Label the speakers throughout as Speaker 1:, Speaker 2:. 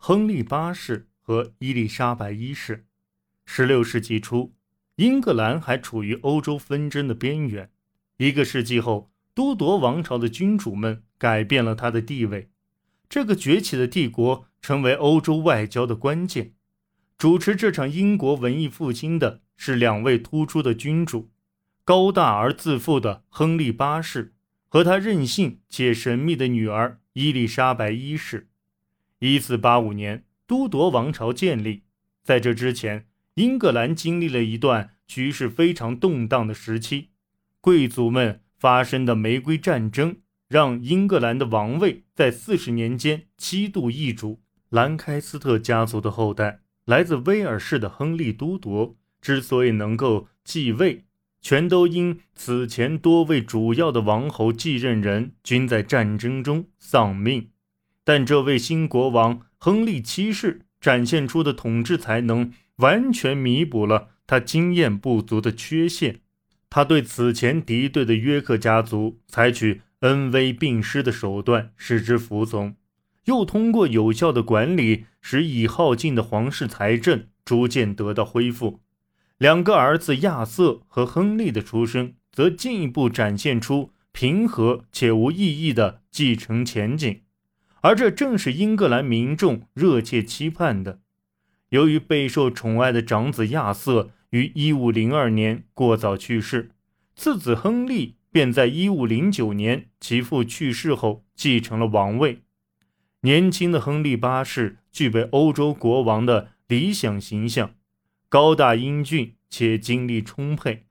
Speaker 1: 亨利八世和伊丽莎白一世。十六世纪初，英格兰还处于欧洲纷争的边缘。一个世纪后，都铎王朝的君主们改变了他的地位。这个崛起的帝国成为欧洲外交的关键。主持这场英国文艺复兴的是两位突出的君主：高大而自负的亨利八世和他任性且神秘的女儿伊丽莎白一世。一四八五年，都铎王朝建立。在这之前，英格兰经历了一段局势非常动荡的时期，贵族们发生的玫瑰战争。让英格兰的王位在四十年间七度易主。兰开斯特家族的后代，来自威尔士的亨利都铎，之所以能够继位，全都因此前多位主要的王侯继任人均在战争中丧命。但这位新国王亨利七世展现出的统治才能，完全弥补了他经验不足的缺陷。他对此前敌对的约克家族采取。恩威并施的手段使之服从，又通过有效的管理，使已耗尽的皇室财政逐渐得到恢复。两个儿子亚瑟和亨利的出生，则进一步展现出平和且无意义的继承前景，而这正是英格兰民众热切期盼的。由于备受宠爱的长子亚瑟于1502年过早去世，次子亨利。便在一五零九年其父去世后继承了王位。年轻的亨利八世具备欧洲国王的理想形象，高大英俊且精力充沛。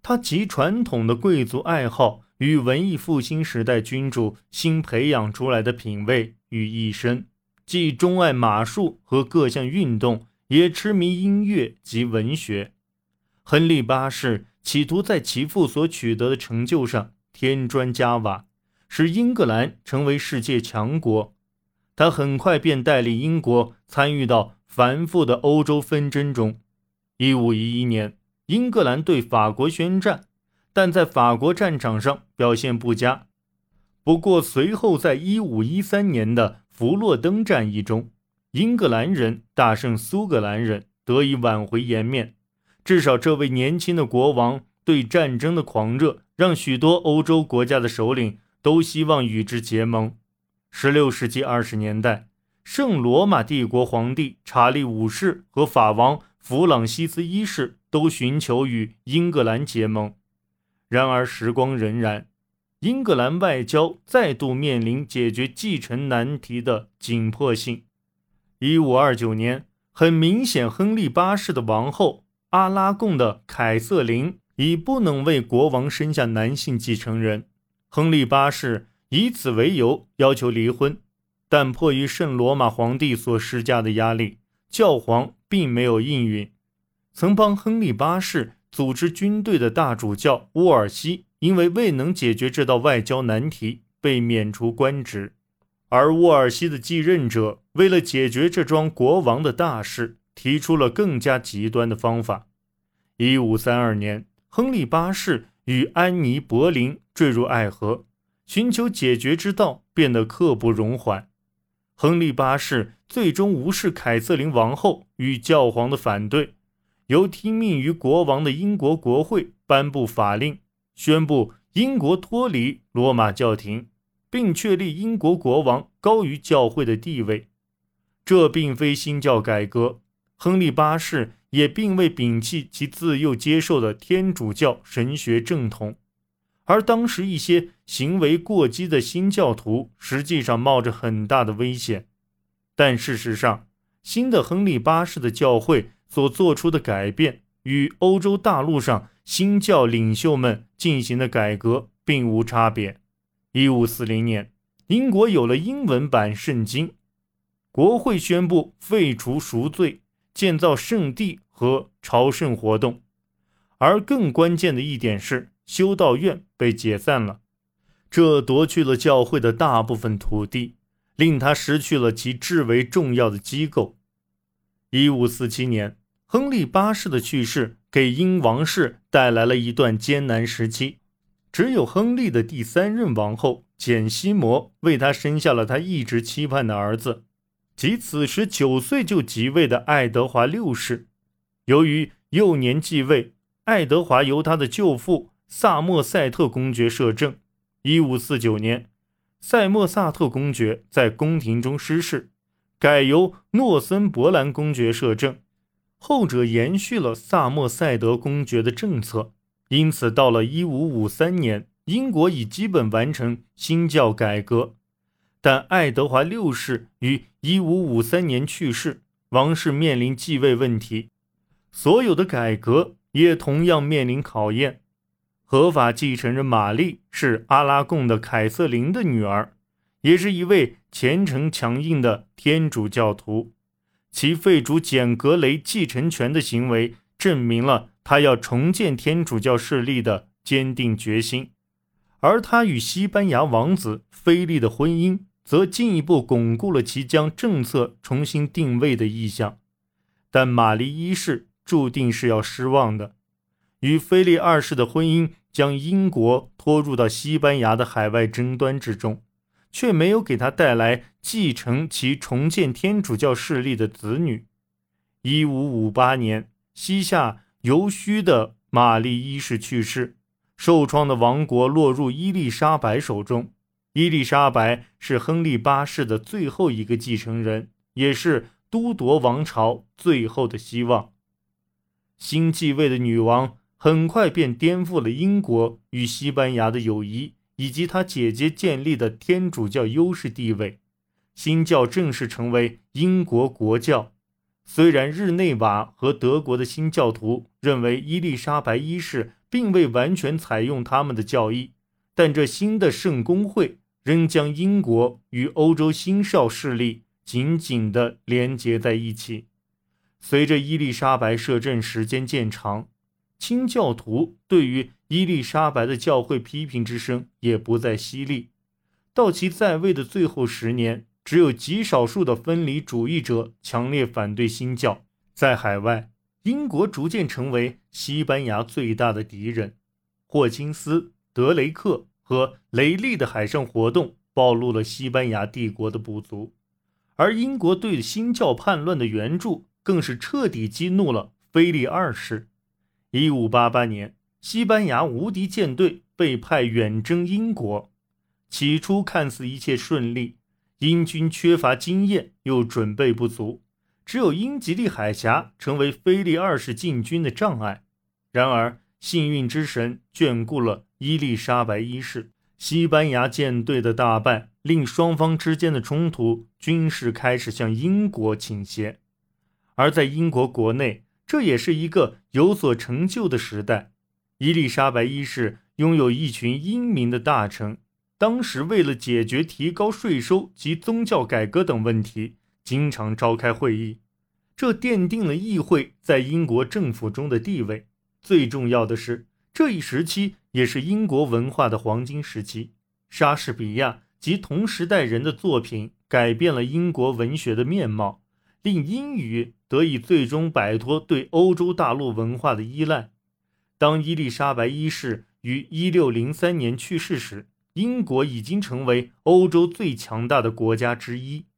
Speaker 1: 他集传统的贵族爱好与文艺复兴时代君主新培养出来的品味于一身，既钟爱马术和各项运动，也痴迷音乐及文学。亨利八世。企图在其父所取得的成就上添砖加瓦，使英格兰成为世界强国。他很快便带领英国参与到繁复的欧洲纷争中。一五一一年，英格兰对法国宣战，但在法国战场上表现不佳。不过，随后在一五一三年的弗洛登战役中，英格兰人大胜苏格兰人，得以挽回颜面。至少，这位年轻的国王对战争的狂热，让许多欧洲国家的首领都希望与之结盟。十六世纪二十年代，圣罗马帝国皇帝查理五世和法王弗朗西斯一世都寻求与英格兰结盟。然而，时光荏苒，英格兰外交再度面临解决继承难题的紧迫性。一五二九年，很明显，亨利八世的王后。阿拉贡的凯瑟琳已不能为国王生下男性继承人，亨利八世以此为由要求离婚，但迫于圣罗马皇帝所施加的压力，教皇并没有应允。曾帮亨利八世组织军队的大主教沃尔西，因为未能解决这道外交难题，被免除官职，而沃尔西的继任者为了解决这桩国王的大事。提出了更加极端的方法。一五三二年，亨利八世与安妮·柏林坠入爱河，寻求解决之道变得刻不容缓。亨利八世最终无视凯瑟琳王后与教皇的反对，由听命于国王的英国国会颁布法令，宣布英国脱离罗马教廷，并确立英国国王高于教会的地位。这并非新教改革。亨利八世也并未摒弃其自幼接受的天主教神学正统，而当时一些行为过激的新教徒实际上冒着很大的危险。但事实上，新的亨利八世的教会所做出的改变与欧洲大陆上新教领袖们进行的改革并无差别。一五四零年，英国有了英文版圣经，国会宣布废除赎罪。建造圣地和朝圣活动，而更关键的一点是，修道院被解散了，这夺去了教会的大部分土地，令他失去了其至为重要的机构。一五四七年，亨利八世的去世给英王室带来了一段艰难时期，只有亨利的第三任王后简西摩为他生下了他一直期盼的儿子。即此时九岁就即位的爱德华六世。由于幼年继位，爱德华由他的舅父萨默塞特公爵摄政。一五四九年，塞默萨特公爵在宫廷中失势，改由诺森伯兰公爵摄政。后者延续了萨默塞德公爵的政策，因此到了一五五三年，英国已基本完成新教改革。但爱德华六世于一五五三年去世，王室面临继位问题，所有的改革也同样面临考验。合法继承人玛丽是阿拉贡的凯瑟琳的女儿，也是一位虔诚强硬的天主教徒。其废除简·格雷继承权的行为，证明了他要重建天主教势力的坚定决心。而他与西班牙王子菲利的婚姻。则进一步巩固了其将政策重新定位的意向，但玛丽一世注定是要失望的。与菲利二世的婚姻将英国拖入到西班牙的海外争端之中，却没有给他带来继承其重建天主教势力的子女。一五五八年，西夏尤须的玛丽一世去世，受创的王国落入伊丽莎白手中。伊丽莎白是亨利八世的最后一个继承人，也是都铎王朝最后的希望。新继位的女王很快便颠覆了英国与西班牙的友谊，以及她姐姐建立的天主教优势地位。新教正式成为英国国教。虽然日内瓦和德国的新教徒认为伊丽莎白一世并未完全采用他们的教义，但这新的圣公会。仍将英国与欧洲新少势力紧紧地连接在一起。随着伊丽莎白摄政时间渐长，清教徒对于伊丽莎白的教会批评之声也不再犀利。到其在位的最后十年，只有极少数的分离主义者强烈反对新教。在海外，英国逐渐成为西班牙最大的敌人。霍金斯、德雷克。和雷利的海上活动暴露了西班牙帝国的不足，而英国对新教叛乱的援助更是彻底激怒了菲利二世。一五八八年，西班牙无敌舰队被派远征英国，起初看似一切顺利，英军缺乏经验又准备不足，只有英吉利海峡成为菲利二世进军的障碍。然而，幸运之神眷顾了。伊丽莎白一世，西班牙舰队的大败令双方之间的冲突军事开始向英国倾斜，而在英国国内，这也是一个有所成就的时代。伊丽莎白一世拥有一群英明的大臣，当时为了解决提高税收及宗教改革等问题，经常召开会议，这奠定了议会在英国政府中的地位。最重要的是。这一时期也是英国文化的黄金时期，莎士比亚及同时代人的作品改变了英国文学的面貌，令英语得以最终摆脱对欧洲大陆文化的依赖。当伊丽莎白一世于1603年去世时，英国已经成为欧洲最强大的国家之一。